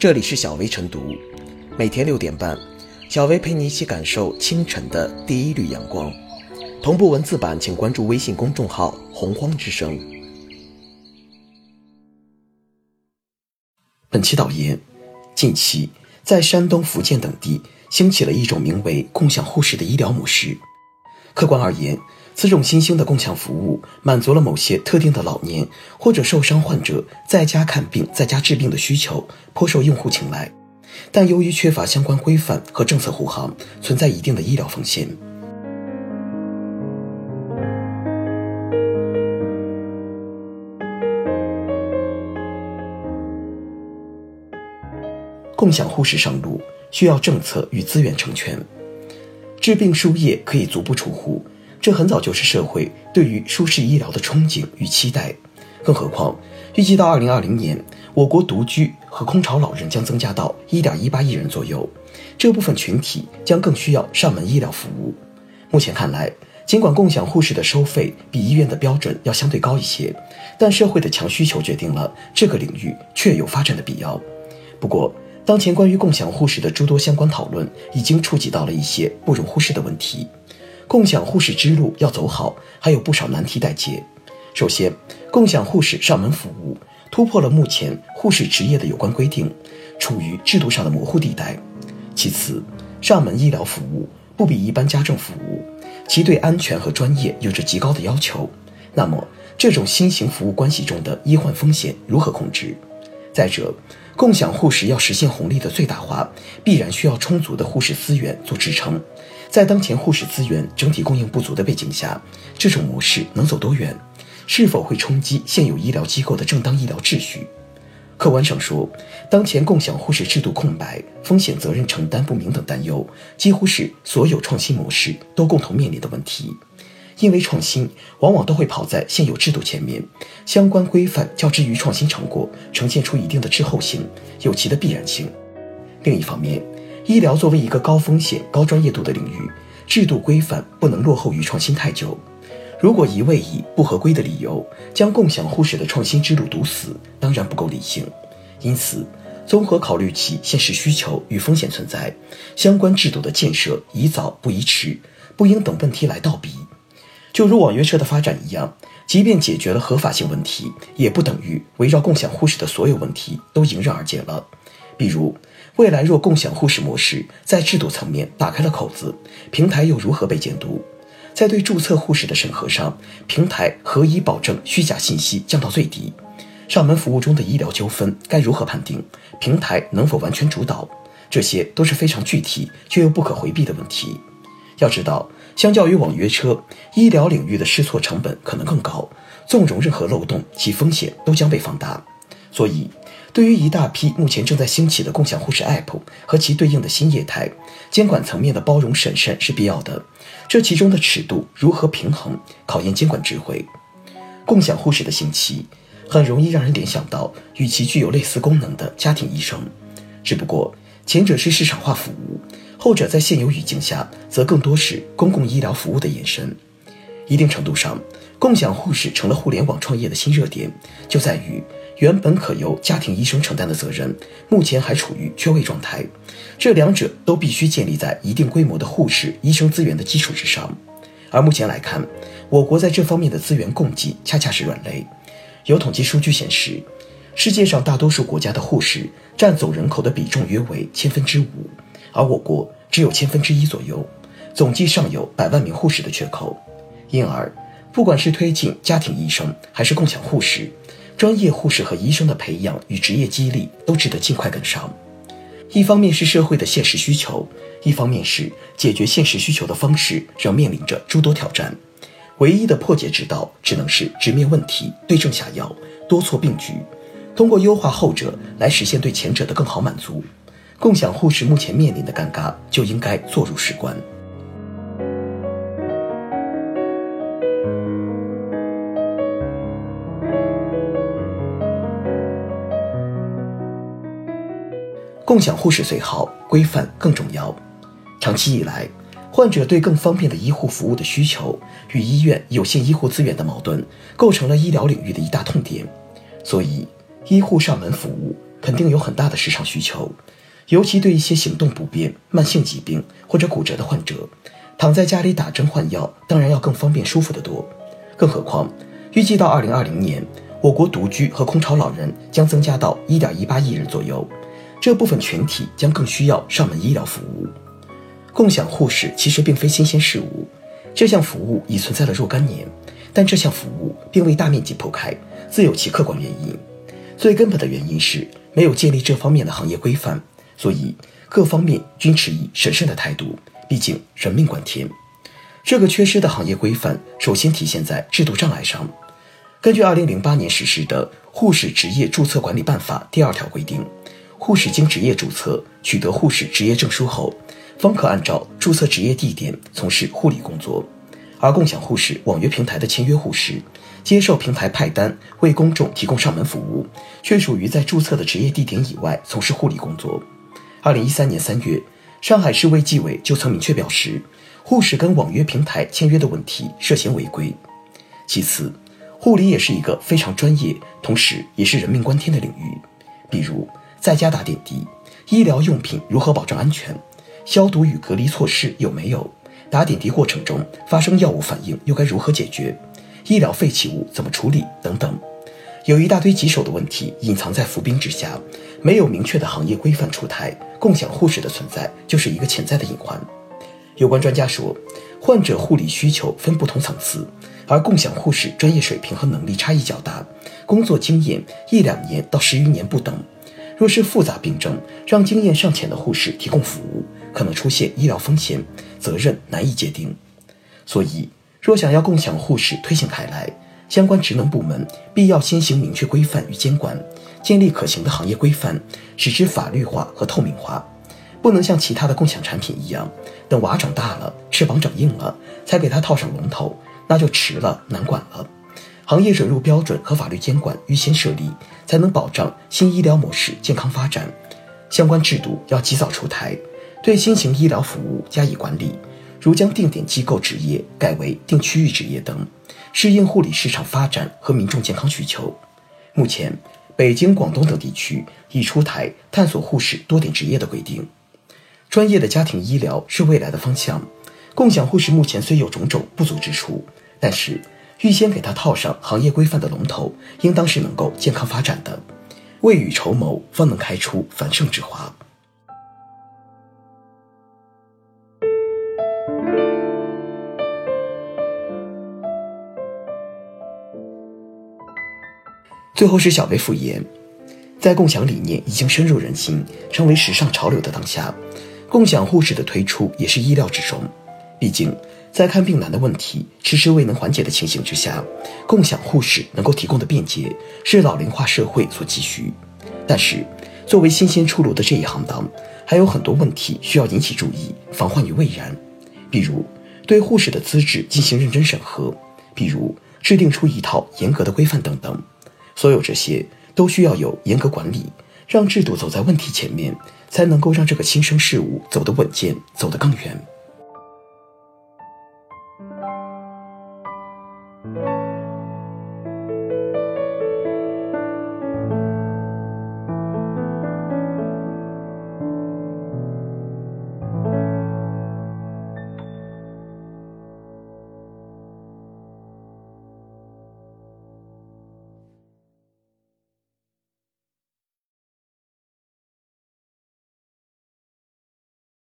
这里是小薇晨读，每天六点半，小薇陪你一起感受清晨的第一缕阳光。同步文字版，请关注微信公众号“洪荒之声”。本期导言：近期在山东、福建等地兴起了一种名为“共享护士”的医疗模式。客观而言，此种新兴的共享服务满足了某些特定的老年或者受伤患者在家看病、在家治病的需求，颇受用户青睐。但由于缺乏相关规范和政策护航，存在一定的医疗风险。共享护士上路，需要政策与资源成全。治病输液可以足不出户，这很早就是社会对于舒适医疗的憧憬与期待。更何况，预计到二零二零年，我国独居和空巢老人将增加到一点一八亿人左右，这部分群体将更需要上门医疗服务。目前看来，尽管共享护士的收费比医院的标准要相对高一些，但社会的强需求决定了这个领域确有发展的必要。不过，当前关于共享护士的诸多相关讨论，已经触及到了一些不容忽视的问题。共享护士之路要走好，还有不少难题待解。首先，共享护士上门服务突破了目前护士职业的有关规定，处于制度上的模糊地带。其次，上门医疗服务不比一般家政服务，其对安全和专业有着极高的要求。那么，这种新型服务关系中的医患风险如何控制？再者，共享护士要实现红利的最大化，必然需要充足的护士资源做支撑。在当前护士资源整体供应不足的背景下，这种模式能走多远？是否会冲击现有医疗机构的正当医疗秩序？客观上说，当前共享护士制度空白、风险责任承担不明等担忧，几乎是所有创新模式都共同面临的问题。因为创新往往都会跑在现有制度前面，相关规范较之于创新成果呈现出一定的滞后性，有其的必然性。另一方面，医疗作为一个高风险、高专业度的领域，制度规范不能落后于创新太久。如果一味以不合规的理由将共享护士的创新之路堵死，当然不够理性。因此，综合考虑其现实需求与风险存在，相关制度的建设宜早不宜迟，不应等问题来倒逼。就如网约车的发展一样，即便解决了合法性问题，也不等于围绕共享护士的所有问题都迎刃而解了。比如，未来若共享护士模式在制度层面打开了口子，平台又如何被监督？在对注册护士的审核上，平台何以保证虚假信息降到最低？上门服务中的医疗纠纷该如何判定？平台能否完全主导？这些都是非常具体却又不可回避的问题。要知道，相较于网约车，医疗领域的试错成本可能更高，纵容任何漏洞，其风险都将被放大。所以，对于一大批目前正在兴起的共享护士 App 和其对应的新业态，监管层面的包容审慎是必要的。这其中的尺度如何平衡，考验监管智慧。共享护士的兴起，很容易让人联想到与其具有类似功能的家庭医生，只不过前者是市场化服务。后者在现有语境下，则更多是公共医疗服务的延伸。一定程度上，共享护士成了互联网创业的新热点，就在于原本可由家庭医生承担的责任，目前还处于缺位状态。这两者都必须建立在一定规模的护士、医生资源的基础之上。而目前来看，我国在这方面的资源供给恰恰是软肋。有统计数据显示，世界上大多数国家的护士占总人口的比重约为千分之五。而我国只有千分之一左右，总计尚有百万名护士的缺口，因而，不管是推进家庭医生，还是共享护士，专业护士和医生的培养与职业激励都值得尽快跟上。一方面是社会的现实需求，一方面是解决现实需求的方式仍面临着诸多挑战。唯一的破解之道，只能是直面问题，对症下药，多措并举，通过优化后者来实现对前者的更好满足。共享护士目前面临的尴尬，就应该坐入史观。共享护士虽好，规范更重要。长期以来，患者对更方便的医护服务的需求与医院有限医护资源的矛盾，构成了医疗领域的一大痛点。所以，医护上门服务。肯定有很大的市场需求，尤其对一些行动不便、慢性疾病或者骨折的患者，躺在家里打针换药，当然要更方便、舒服得多。更何况，预计到二零二零年，我国独居和空巢老人将增加到一点一八亿人左右，这部分群体将更需要上门医疗服务。共享护士其实并非新鲜事物，这项服务已存在了若干年，但这项服务并未大面积铺开，自有其客观原因。最根本的原因是没有建立这方面的行业规范，所以各方面均持以审慎的态度。毕竟人命关天，这个缺失的行业规范首先体现在制度障碍上。根据2008年实施的《护士职业注册管理办法》第二条规定，护士经职业注册取得护士执业证书后。方可按照注册职业地点从事护理工作，而共享护士网约平台的签约护士接受平台派单为公众提供上门服务，却属于在注册的职业地点以外从事护理工作。二零一三年三月，上海市卫计委就曾明确表示，护士跟网约平台签约的问题涉嫌违规。其次，护理也是一个非常专业，同时也是人命关天的领域，比如在家打点滴，医疗用品如何保证安全？消毒与隔离措施有没有？打点滴过程中发生药物反应又该如何解决？医疗废弃物怎么处理？等等，有一大堆棘手的问题隐藏在浮冰之下，没有明确的行业规范出台，共享护士的存在就是一个潜在的隐患。有关专家说，患者护理需求分不同层次，而共享护士专业水平和能力差异较大，工作经验一两年到十余年不等。若是复杂病症，让经验尚浅的护士提供服务，可能出现医疗风险，责任难以界定。所以，若想要共享护士推行开来，相关职能部门必要先行明确规范与监管，建立可行的行业规范，使之法律化和透明化。不能像其他的共享产品一样，等娃长大了，翅膀长硬了，才给他套上龙头，那就迟了，难管了。行业准入标准和法律监管预先设立，才能保障新医疗模式健康发展。相关制度要及早出台，对新型医疗服务加以管理，如将定点机构执业改为定区域执业等，适应护理市场发展和民众健康需求。目前，北京、广东等地区已出台探索护士多点执业的规定。专业的家庭医疗是未来的方向，共享护士目前虽有种种不足之处，但是。预先给他套上行业规范的龙头，应当是能够健康发展的。未雨绸缪，方能开出繁盛之花。最后是小薇复言，在共享理念已经深入人心，成为时尚潮流的当下，共享护士的推出也是意料之中。毕竟。在看病难的问题迟迟未能缓解的情形之下，共享护士能够提供的便捷是老龄化社会所急需。但是，作为新鲜出炉的这一行当，还有很多问题需要引起注意，防患于未然。比如，对护士的资质进行认真审核；比如，制定出一套严格的规范等等。所有这些都需要有严格管理，让制度走在问题前面，才能够让这个新生事物走得稳健，走得更远。